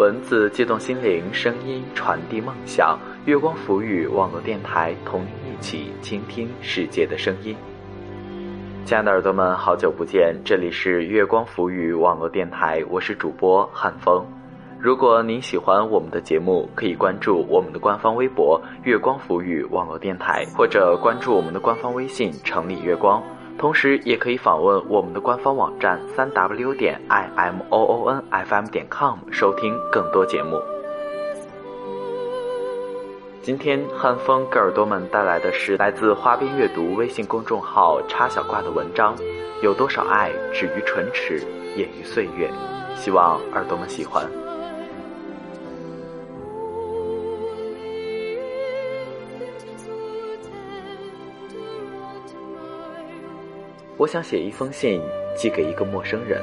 文字激动心灵，声音传递梦想。月光浮语网络电台，同您一起倾听世界的声音。亲爱的耳朵们，好久不见，这里是月光浮语网络电台，我是主播汉风。如果您喜欢我们的节目，可以关注我们的官方微博“月光浮语网络电台”，或者关注我们的官方微信“城里月光”。同时，也可以访问我们的官方网站三 w 点 i m o o n f m 点 com 收听更多节目。今天汉风给耳朵们带来的是来自花边阅读微信公众号插小挂的文章，有多少爱止于唇齿，掩于岁月？希望耳朵们喜欢。我想写一封信寄给一个陌生人。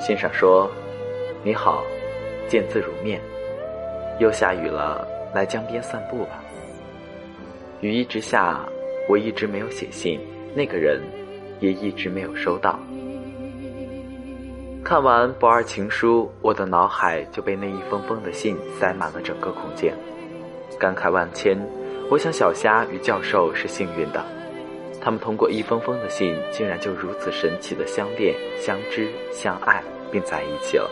信上说：“你好，见字如面。又下雨了，来江边散步吧。”雨一直下，我一直没有写信，那个人也一直没有收到。看完《不二情书》，我的脑海就被那一封封的信塞满了整个空间，感慨万千。我想小虾与教授是幸运的。他们通过一封封的信，竟然就如此神奇的相恋、相知、相爱，并在一起了。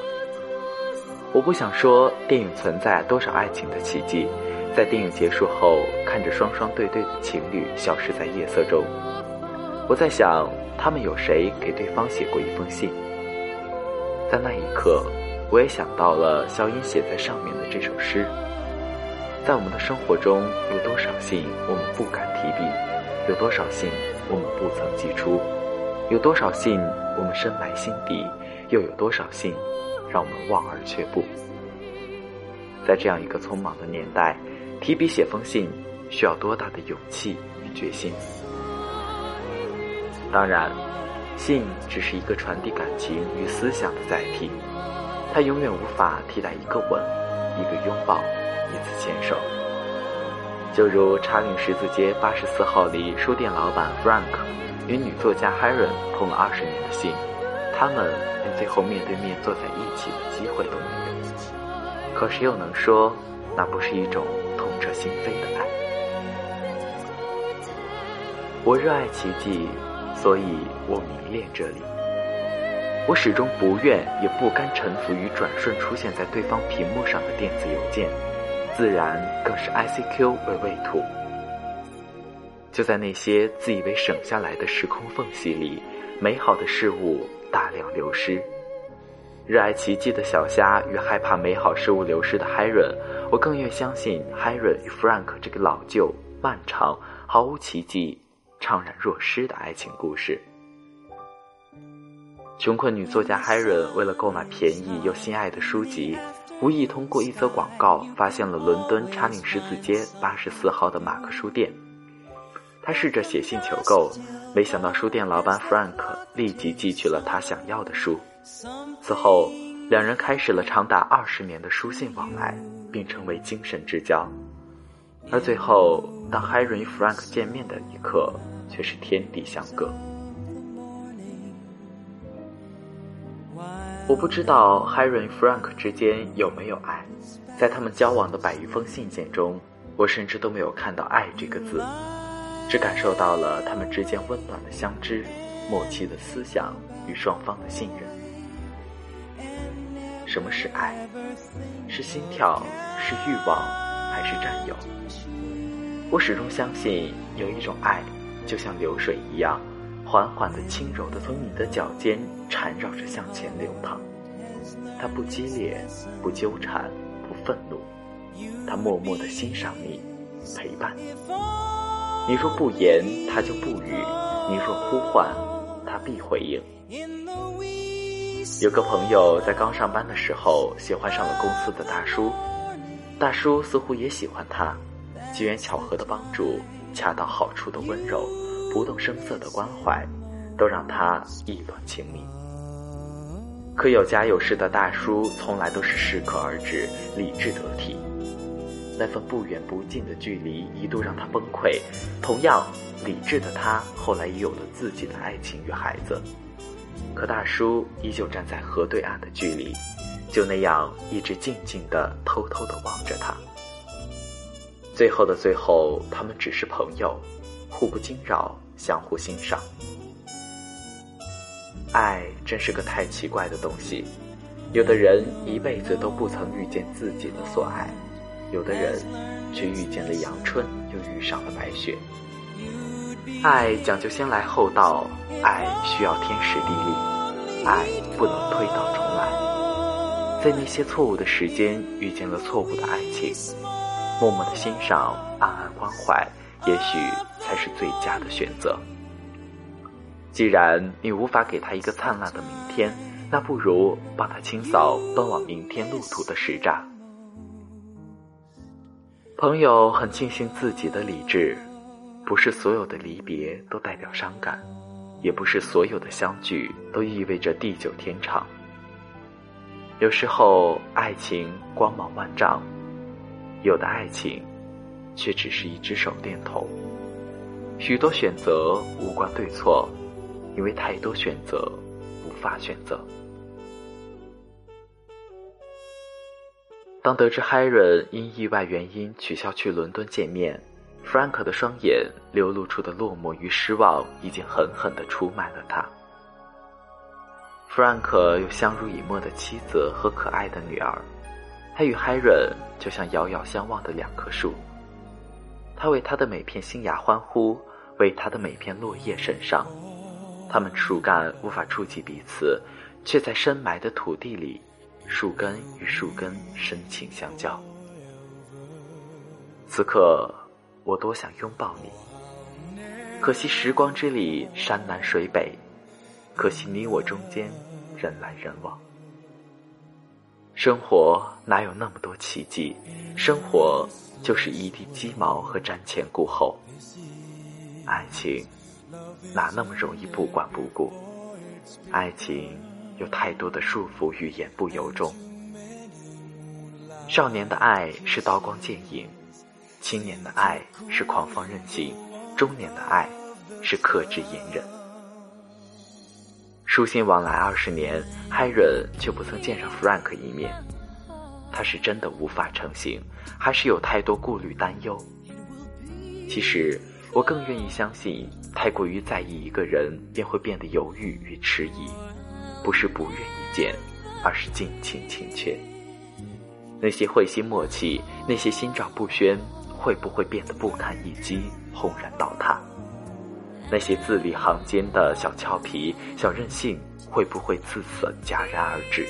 我不想说电影存在多少爱情的奇迹，在电影结束后，看着双双对对的情侣消失在夜色中，我在想，他们有谁给对方写过一封信？在那一刻，我也想到了萧音写在上面的这首诗。在我们的生活中，有多少信我们不敢提笔？有多少信我们不曾寄出？有多少信我们深埋心底？又有多少信让我们望而却步？在这样一个匆忙的年代，提笔写封信需要多大的勇气与决心？当然，信只是一个传递感情与思想的载体，它永远无法替代一个吻、一个拥抱、一次牵手。就如查令十字街八十四号里书店老板 Frank 与女作家 Helen 通了二十年的信，他们连最后面对面坐在一起的机会都没有。可是又能说那不是一种痛彻心扉的爱？我热爱奇迹，所以我迷恋这里。我始终不愿也不甘臣服于转瞬出现在对方屏幕上的电子邮件。自然更是 ICQ 为未土。就在那些自以为省下来的时空缝隙里，美好的事物大量流失。热爱奇迹的小虾与害怕美好事物流失的 Harry，我更愿相信 Harry 与 Frank 这个老旧、漫长、毫无奇迹、怅然若失的爱情故事。穷困女作家 Harry 为了购买便宜又心爱的书籍。无意通过一则广告发现了伦敦查令十字街八十四号的马克书店，他试着写信求购，没想到书店老板 Frank 立即寄去了他想要的书。此后，两人开始了长达二十年的书信往来，并成为精神之交。而最后，当 Harry 与 Frank 见面的一刻，却是天地相隔。我不知道 Harry 与 Frank 之间有没有爱，在他们交往的百余封信件中，我甚至都没有看到“爱”这个字，只感受到了他们之间温暖的相知、默契的思想与双方的信任。什么是爱？是心跳？是欲望？还是占有？我始终相信，有一种爱，就像流水一样。缓缓的、轻柔的从你的脚尖缠绕着向前流淌，它不激烈，不纠缠，不愤怒，它默默的欣赏你，陪伴你。若不言，它就不语；你若呼唤，它必回应。有个朋友在刚上班的时候喜欢上了公司的大叔，大叔似乎也喜欢他，机缘巧合的帮助，恰到好处的温柔。不动声色的关怀，都让他意乱情迷。可有家有室的大叔，从来都是适可而止，理智得体。那份不远不近的距离，一度让他崩溃。同样理智的他，后来也有了自己的爱情与孩子。可大叔依旧站在河对岸的距离，就那样一直静静的、偷偷的望着他。最后的最后，他们只是朋友，互不惊扰，相互欣赏。爱真是个太奇怪的东西，有的人一辈子都不曾遇见自己的所爱，有的人却遇见了阳春，又遇上了白雪。爱讲究先来后到，爱需要天时地利，爱不能推倒重来。在那些错误的时间遇见了错误的爱情，默默的欣赏，暗暗关怀，也许才是最佳的选择。既然你无法给他一个灿烂的明天，那不如帮他清扫奔往明天路途的石渣。朋友很庆幸自己的理智。不是所有的离别都代表伤感，也不是所有的相聚都意味着地久天长。有时候，爱情光芒万丈，有的爱情却只是一只手电筒。许多选择无关对错，因为太多选择无法选择。当得知 Harry 因意外原因取消去伦敦见面。Frank 的双眼流露出的落寞与失望，已经狠狠地出卖了他。Frank 有相濡以沫的妻子和可爱的女儿，他与 Harry 就像遥遥相望的两棵树。他为他的每片新芽欢呼，为他的每片落叶神伤。他们树干无法触及彼此，却在深埋的土地里，树根与树根深情相交。此刻。我多想拥抱你，可惜时光之里山南水北，可惜你我中间人来人往。生活哪有那么多奇迹？生活就是一地鸡毛和瞻前顾后。爱情哪那么容易不管不顾？爱情有太多的束缚与言不由衷。少年的爱是刀光剑影。青年的爱是狂放任性，中年的爱是克制隐忍。书信往来二十年，Harry 却不曾见上 Frank 一面。他是真的无法成行，还是有太多顾虑担忧？其实，我更愿意相信，太过于在意一个人，便会变得犹豫与迟疑，不是不愿意见，而是近亲情怯。那些会心默契，那些心照不宣。会不会变得不堪一击，轰然倒塌？那些字里行间的小俏皮、小任性，会不会自此戛然而止？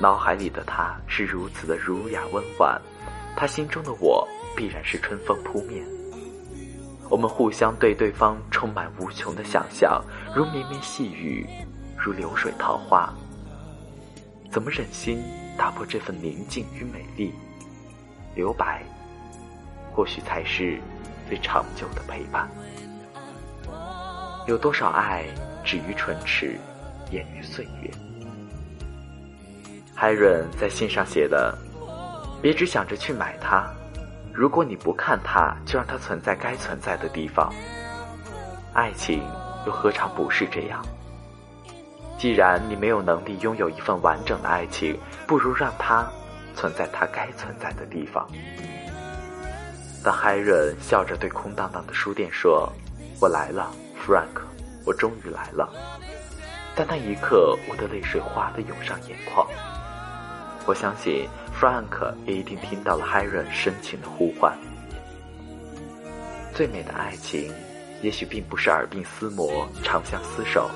脑海里的他是如此的儒雅温婉，他心中的我必然是春风扑面。我们互相对对方充满无穷的想象，如绵绵细雨，如流水桃花。怎么忍心打破这份宁静与美丽？留白。或许才是最长久的陪伴。有多少爱止于唇齿，掩于岁月？海润在信上写的：“别只想着去买它，如果你不看它，就让它存在该存在的地方。爱情又何尝不是这样？既然你没有能力拥有一份完整的爱情，不如让它存在它该存在的地方。”当海伦笑着对空荡荡的书店说：“我来了，Frank，我终于来了。”在那一刻，我的泪水哗的涌上眼眶。我相信 Frank 也一定听到了海伦深情的呼唤。最美的爱情，也许并不是耳鬓厮磨、长相厮守，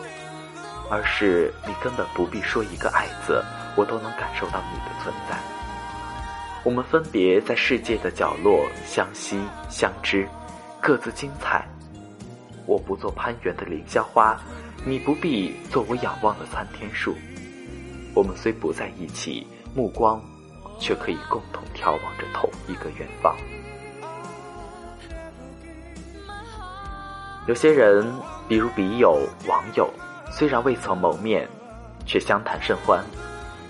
而是你根本不必说一个爱字，我都能感受到你的存在。我们分别在世界的角落相惜相知，各自精彩。我不做攀援的凌霄花，你不必做我仰望的参天树。我们虽不在一起，目光却可以共同眺望着同一个远方。有些人，比如笔友、网友，虽然未曾谋面，却相谈甚欢。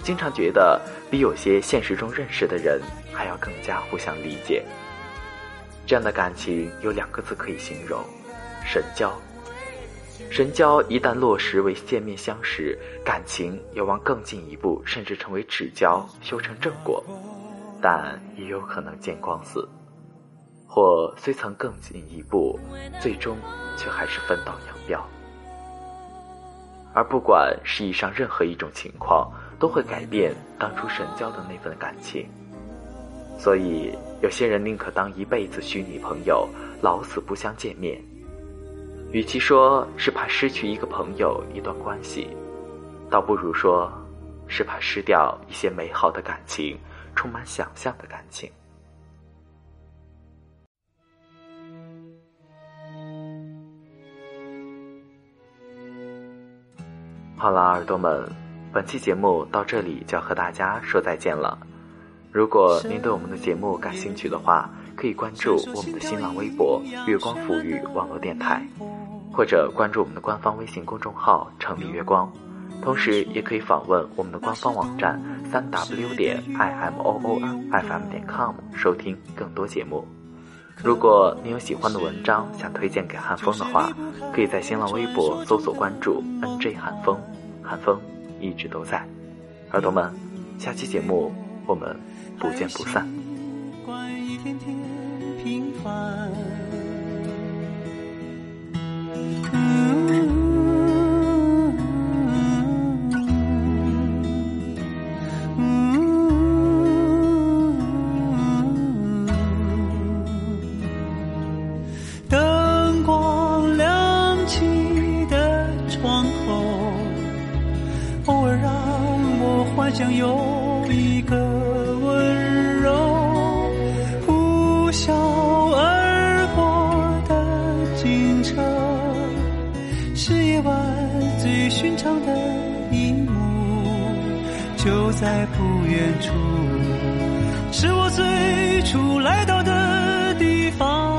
经常觉得比有些现实中认识的人还要更加互相理解。这样的感情有两个字可以形容：深交。神交一旦落实为见面相识，感情有望更进一步，甚至成为至交，修成正果。但也有可能见光死，或虽曾更进一步，最终却还是分道扬镳。而不管是以上任何一种情况，都会改变当初神交的那份感情。所以，有些人宁可当一辈子虚拟朋友，老死不相见面。与其说是怕失去一个朋友、一段关系，倒不如说是怕失掉一些美好的感情，充满想象的感情。好了，耳朵们，本期节目到这里就要和大家说再见了。如果您对我们的节目感兴趣的话，可以关注我们的新浪微博“月光抚育网络电台”，或者关注我们的官方微信公众号“城里月光”。同时，也可以访问我们的官方网站三 w 点 i m o o f m 点 com” 收听更多节目。如果你有喜欢的文章想推荐给汉风的话，可以在新浪微博搜索关注 N J 汉风，汉风一直都在。耳朵们，下期节目我们不见不散。想的警车，是夜晚最寻常的一幕，就在不远处，是我最初来到的地方。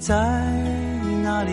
在哪里，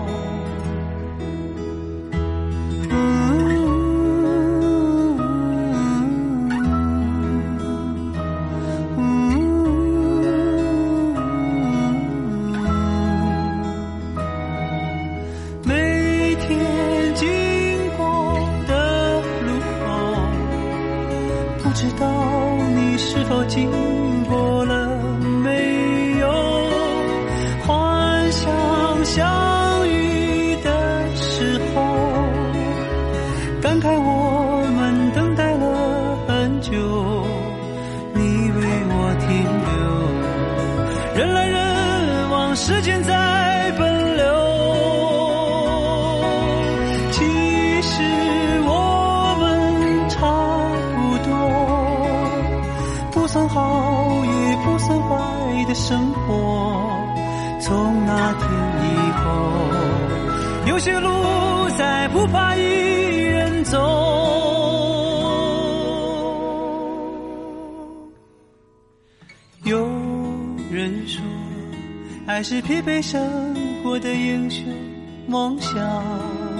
时间在奔流。其实我们差不多。不算好，也不算坏的生活。从那天以后，有些路再不怕一人走。还是疲惫生活的英雄梦想。